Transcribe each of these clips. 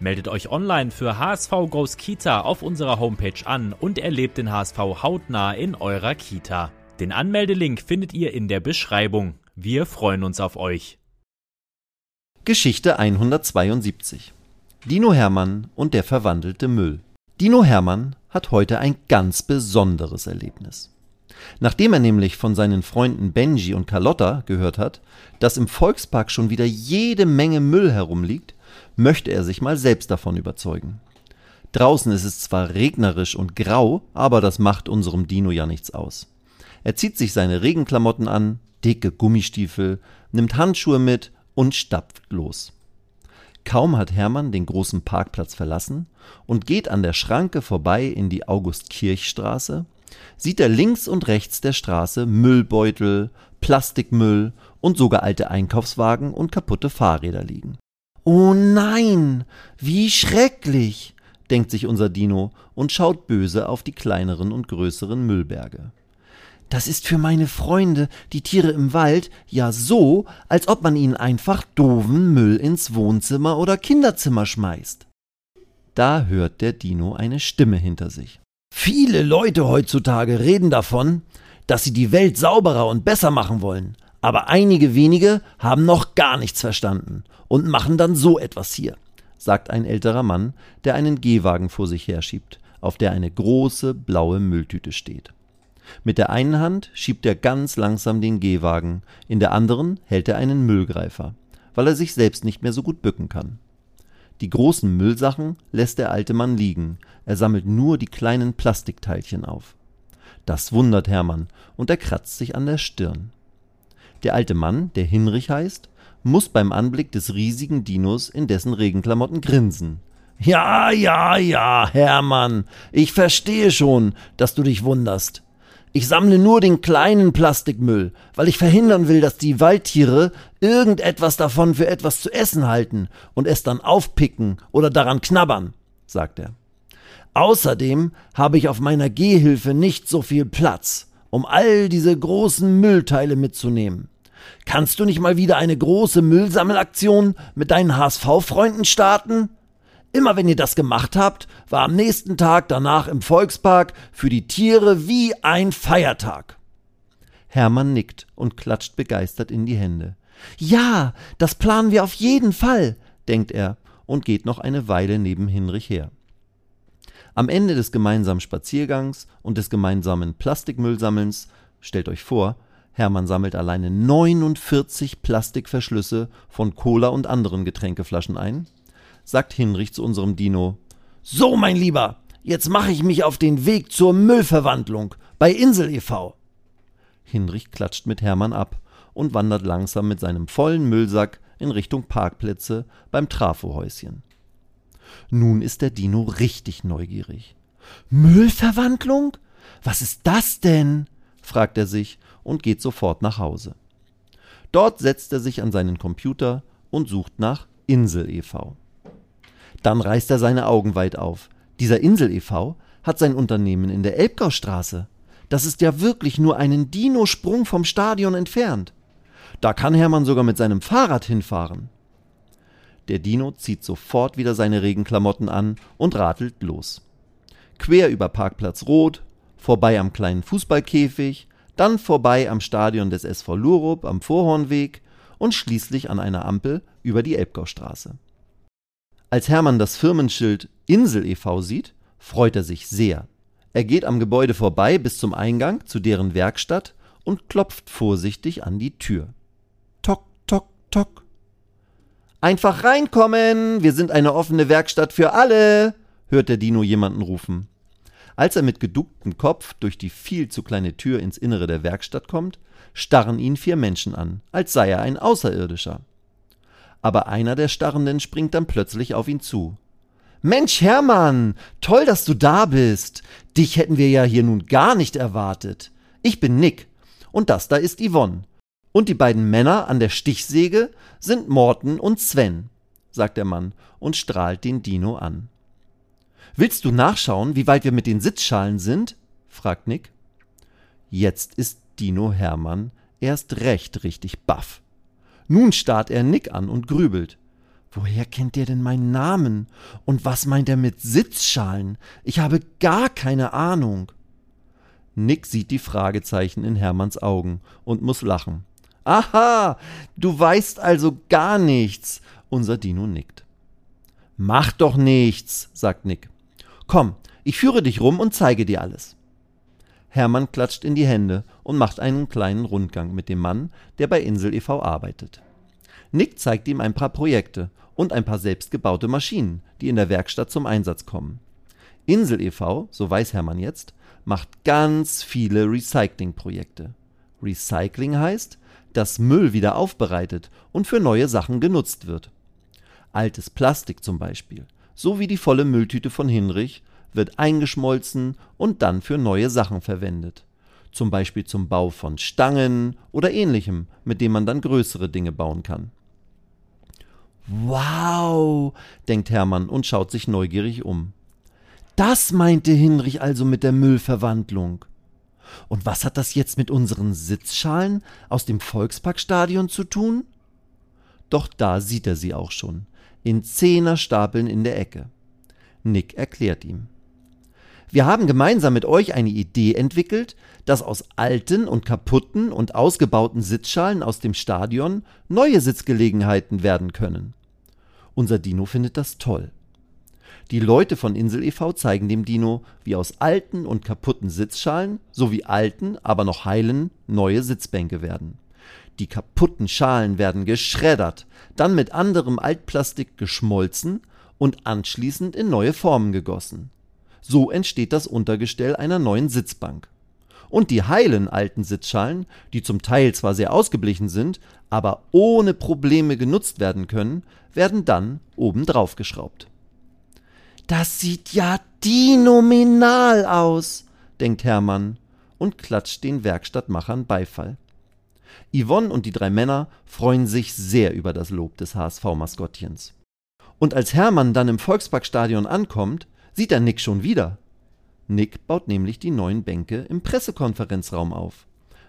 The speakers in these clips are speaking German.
Meldet euch online für HSV Goes Kita auf unserer Homepage an und erlebt den HSV hautnah in eurer Kita. Den Anmeldelink findet ihr in der Beschreibung. Wir freuen uns auf euch. Geschichte 172 Dino Hermann und der verwandelte Müll. Dino Hermann hat heute ein ganz besonderes Erlebnis. Nachdem er nämlich von seinen Freunden Benji und Carlotta gehört hat, dass im Volkspark schon wieder jede Menge Müll herumliegt, möchte er sich mal selbst davon überzeugen. Draußen ist es zwar regnerisch und grau, aber das macht unserem Dino ja nichts aus. Er zieht sich seine Regenklamotten an, dicke Gummistiefel, nimmt Handschuhe mit und stapft los. Kaum hat Hermann den großen Parkplatz verlassen und geht an der Schranke vorbei in die August-Kirch-Straße, sieht er links und rechts der Straße Müllbeutel, Plastikmüll und sogar alte Einkaufswagen und kaputte Fahrräder liegen. Oh nein, wie schrecklich, denkt sich unser Dino und schaut böse auf die kleineren und größeren Müllberge. Das ist für meine Freunde, die Tiere im Wald, ja so, als ob man ihnen einfach doofen Müll ins Wohnzimmer oder Kinderzimmer schmeißt. Da hört der Dino eine Stimme hinter sich. Viele Leute heutzutage reden davon, dass sie die Welt sauberer und besser machen wollen, aber einige wenige haben noch gar nichts verstanden und machen dann so etwas hier, sagt ein älterer Mann, der einen Gehwagen vor sich herschiebt, auf der eine große blaue Mülltüte steht. Mit der einen Hand schiebt er ganz langsam den Gehwagen, in der anderen hält er einen Müllgreifer, weil er sich selbst nicht mehr so gut bücken kann. Die großen Müllsachen lässt der alte Mann liegen, er sammelt nur die kleinen Plastikteilchen auf. Das wundert Hermann, und er kratzt sich an der Stirn. Der alte Mann, der Hinrich heißt, muss beim Anblick des riesigen Dinos in dessen Regenklamotten grinsen. Ja, ja, ja, Hermann, ich verstehe schon, dass du dich wunderst. Ich sammle nur den kleinen Plastikmüll, weil ich verhindern will, dass die Waldtiere irgendetwas davon für etwas zu essen halten und es dann aufpicken oder daran knabbern, sagt er. Außerdem habe ich auf meiner Gehhilfe nicht so viel Platz, um all diese großen Müllteile mitzunehmen. Kannst du nicht mal wieder eine große Müllsammelaktion mit deinen HSV-Freunden starten? Immer wenn ihr das gemacht habt, war am nächsten Tag danach im Volkspark für die Tiere wie ein Feiertag. Hermann nickt und klatscht begeistert in die Hände. Ja, das planen wir auf jeden Fall, denkt er und geht noch eine Weile neben Hinrich her. Am Ende des gemeinsamen Spaziergangs und des gemeinsamen Plastikmüllsammelns, stellt euch vor, Hermann sammelt alleine 49 Plastikverschlüsse von Cola und anderen Getränkeflaschen ein, sagt Hinrich zu unserem Dino. So, mein Lieber, jetzt mache ich mich auf den Weg zur Müllverwandlung bei Insel e.V. Hinrich klatscht mit Hermann ab und wandert langsam mit seinem vollen Müllsack in Richtung Parkplätze beim Trafohäuschen. Nun ist der Dino richtig neugierig. Müllverwandlung? Was ist das denn? Fragt er sich und geht sofort nach Hause. Dort setzt er sich an seinen Computer und sucht nach Insel e.V. Dann reißt er seine Augen weit auf. Dieser Insel e.V. hat sein Unternehmen in der Elbgaustraße. Das ist ja wirklich nur einen Dino-Sprung vom Stadion entfernt. Da kann Hermann sogar mit seinem Fahrrad hinfahren. Der Dino zieht sofort wieder seine Regenklamotten an und radelt los. Quer über Parkplatz Rot, vorbei am kleinen Fußballkäfig, dann vorbei am Stadion des SV Lurup am Vorhornweg und schließlich an einer Ampel über die Elbgaustraße. Als Hermann das Firmenschild Insel e.V. sieht, freut er sich sehr. Er geht am Gebäude vorbei bis zum Eingang zu deren Werkstatt und klopft vorsichtig an die Tür. Tok, tok, tok. Einfach reinkommen, wir sind eine offene Werkstatt für alle, hört der Dino jemanden rufen. Als er mit geducktem Kopf durch die viel zu kleine Tür ins Innere der Werkstatt kommt, starren ihn vier Menschen an, als sei er ein Außerirdischer. Aber einer der Starrenden springt dann plötzlich auf ihn zu. Mensch, Hermann, toll, dass du da bist. Dich hätten wir ja hier nun gar nicht erwartet. Ich bin Nick und das da ist Yvonne. Und die beiden Männer an der Stichsäge sind Morten und Sven, sagt der Mann und strahlt den Dino an. Willst du nachschauen, wie weit wir mit den Sitzschalen sind? fragt Nick. Jetzt ist Dino Hermann erst recht richtig baff. Nun starrt er Nick an und grübelt. Woher kennt der denn meinen Namen? Und was meint er mit Sitzschalen? Ich habe gar keine Ahnung. Nick sieht die Fragezeichen in Hermanns Augen und muss lachen. Aha, du weißt also gar nichts. Unser Dino nickt. Mach doch nichts, sagt Nick. Komm, ich führe dich rum und zeige dir alles. Hermann klatscht in die Hände und macht einen kleinen Rundgang mit dem Mann, der bei Insel e.V. arbeitet. Nick zeigt ihm ein paar Projekte und ein paar selbstgebaute Maschinen, die in der Werkstatt zum Einsatz kommen. Insel e.V., so weiß Hermann jetzt, macht ganz viele Recycling-Projekte. Recycling heißt, dass Müll wieder aufbereitet und für neue Sachen genutzt wird. Altes Plastik zum Beispiel, so wie die volle Mülltüte von Hinrich, wird eingeschmolzen und dann für neue Sachen verwendet. Zum Beispiel zum Bau von Stangen oder ähnlichem, mit dem man dann größere Dinge bauen kann. Wow, denkt Hermann und schaut sich neugierig um. Das meinte Hinrich also mit der Müllverwandlung. Und was hat das jetzt mit unseren Sitzschalen aus dem Volksparkstadion zu tun? Doch da sieht er sie auch schon, in Zehnerstapeln in der Ecke. Nick erklärt ihm. Wir haben gemeinsam mit euch eine Idee entwickelt, dass aus alten und kaputten und ausgebauten Sitzschalen aus dem Stadion neue Sitzgelegenheiten werden können. Unser Dino findet das toll. Die Leute von Insel e.V. zeigen dem Dino, wie aus alten und kaputten Sitzschalen sowie alten, aber noch heilen neue Sitzbänke werden. Die kaputten Schalen werden geschreddert, dann mit anderem Altplastik geschmolzen und anschließend in neue Formen gegossen. So entsteht das Untergestell einer neuen Sitzbank. Und die heilen alten Sitzschalen, die zum Teil zwar sehr ausgeblichen sind, aber ohne Probleme genutzt werden können, werden dann obendrauf geschraubt. Das sieht ja dinominal aus, denkt Hermann und klatscht den Werkstattmachern Beifall. Yvonne und die drei Männer freuen sich sehr über das Lob des HSV-Maskottchens. Und als Hermann dann im Volksparkstadion ankommt, sieht er Nick schon wieder. Nick baut nämlich die neuen Bänke im Pressekonferenzraum auf,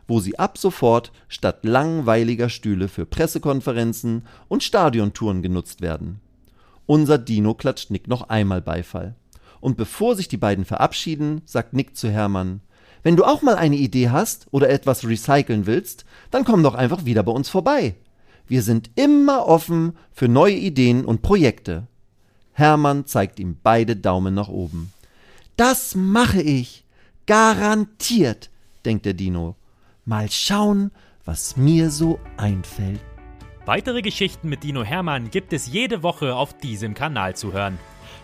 wo sie ab sofort statt langweiliger Stühle für Pressekonferenzen und Stadiontouren genutzt werden. Unser Dino klatscht Nick noch einmal Beifall. Und bevor sich die beiden verabschieden, sagt Nick zu Hermann, wenn du auch mal eine Idee hast oder etwas recyceln willst, dann komm doch einfach wieder bei uns vorbei. Wir sind immer offen für neue Ideen und Projekte. Hermann zeigt ihm beide Daumen nach oben. Das mache ich. Garantiert, denkt der Dino. Mal schauen, was mir so einfällt. Weitere Geschichten mit Dino Hermann gibt es jede Woche auf diesem Kanal zu hören.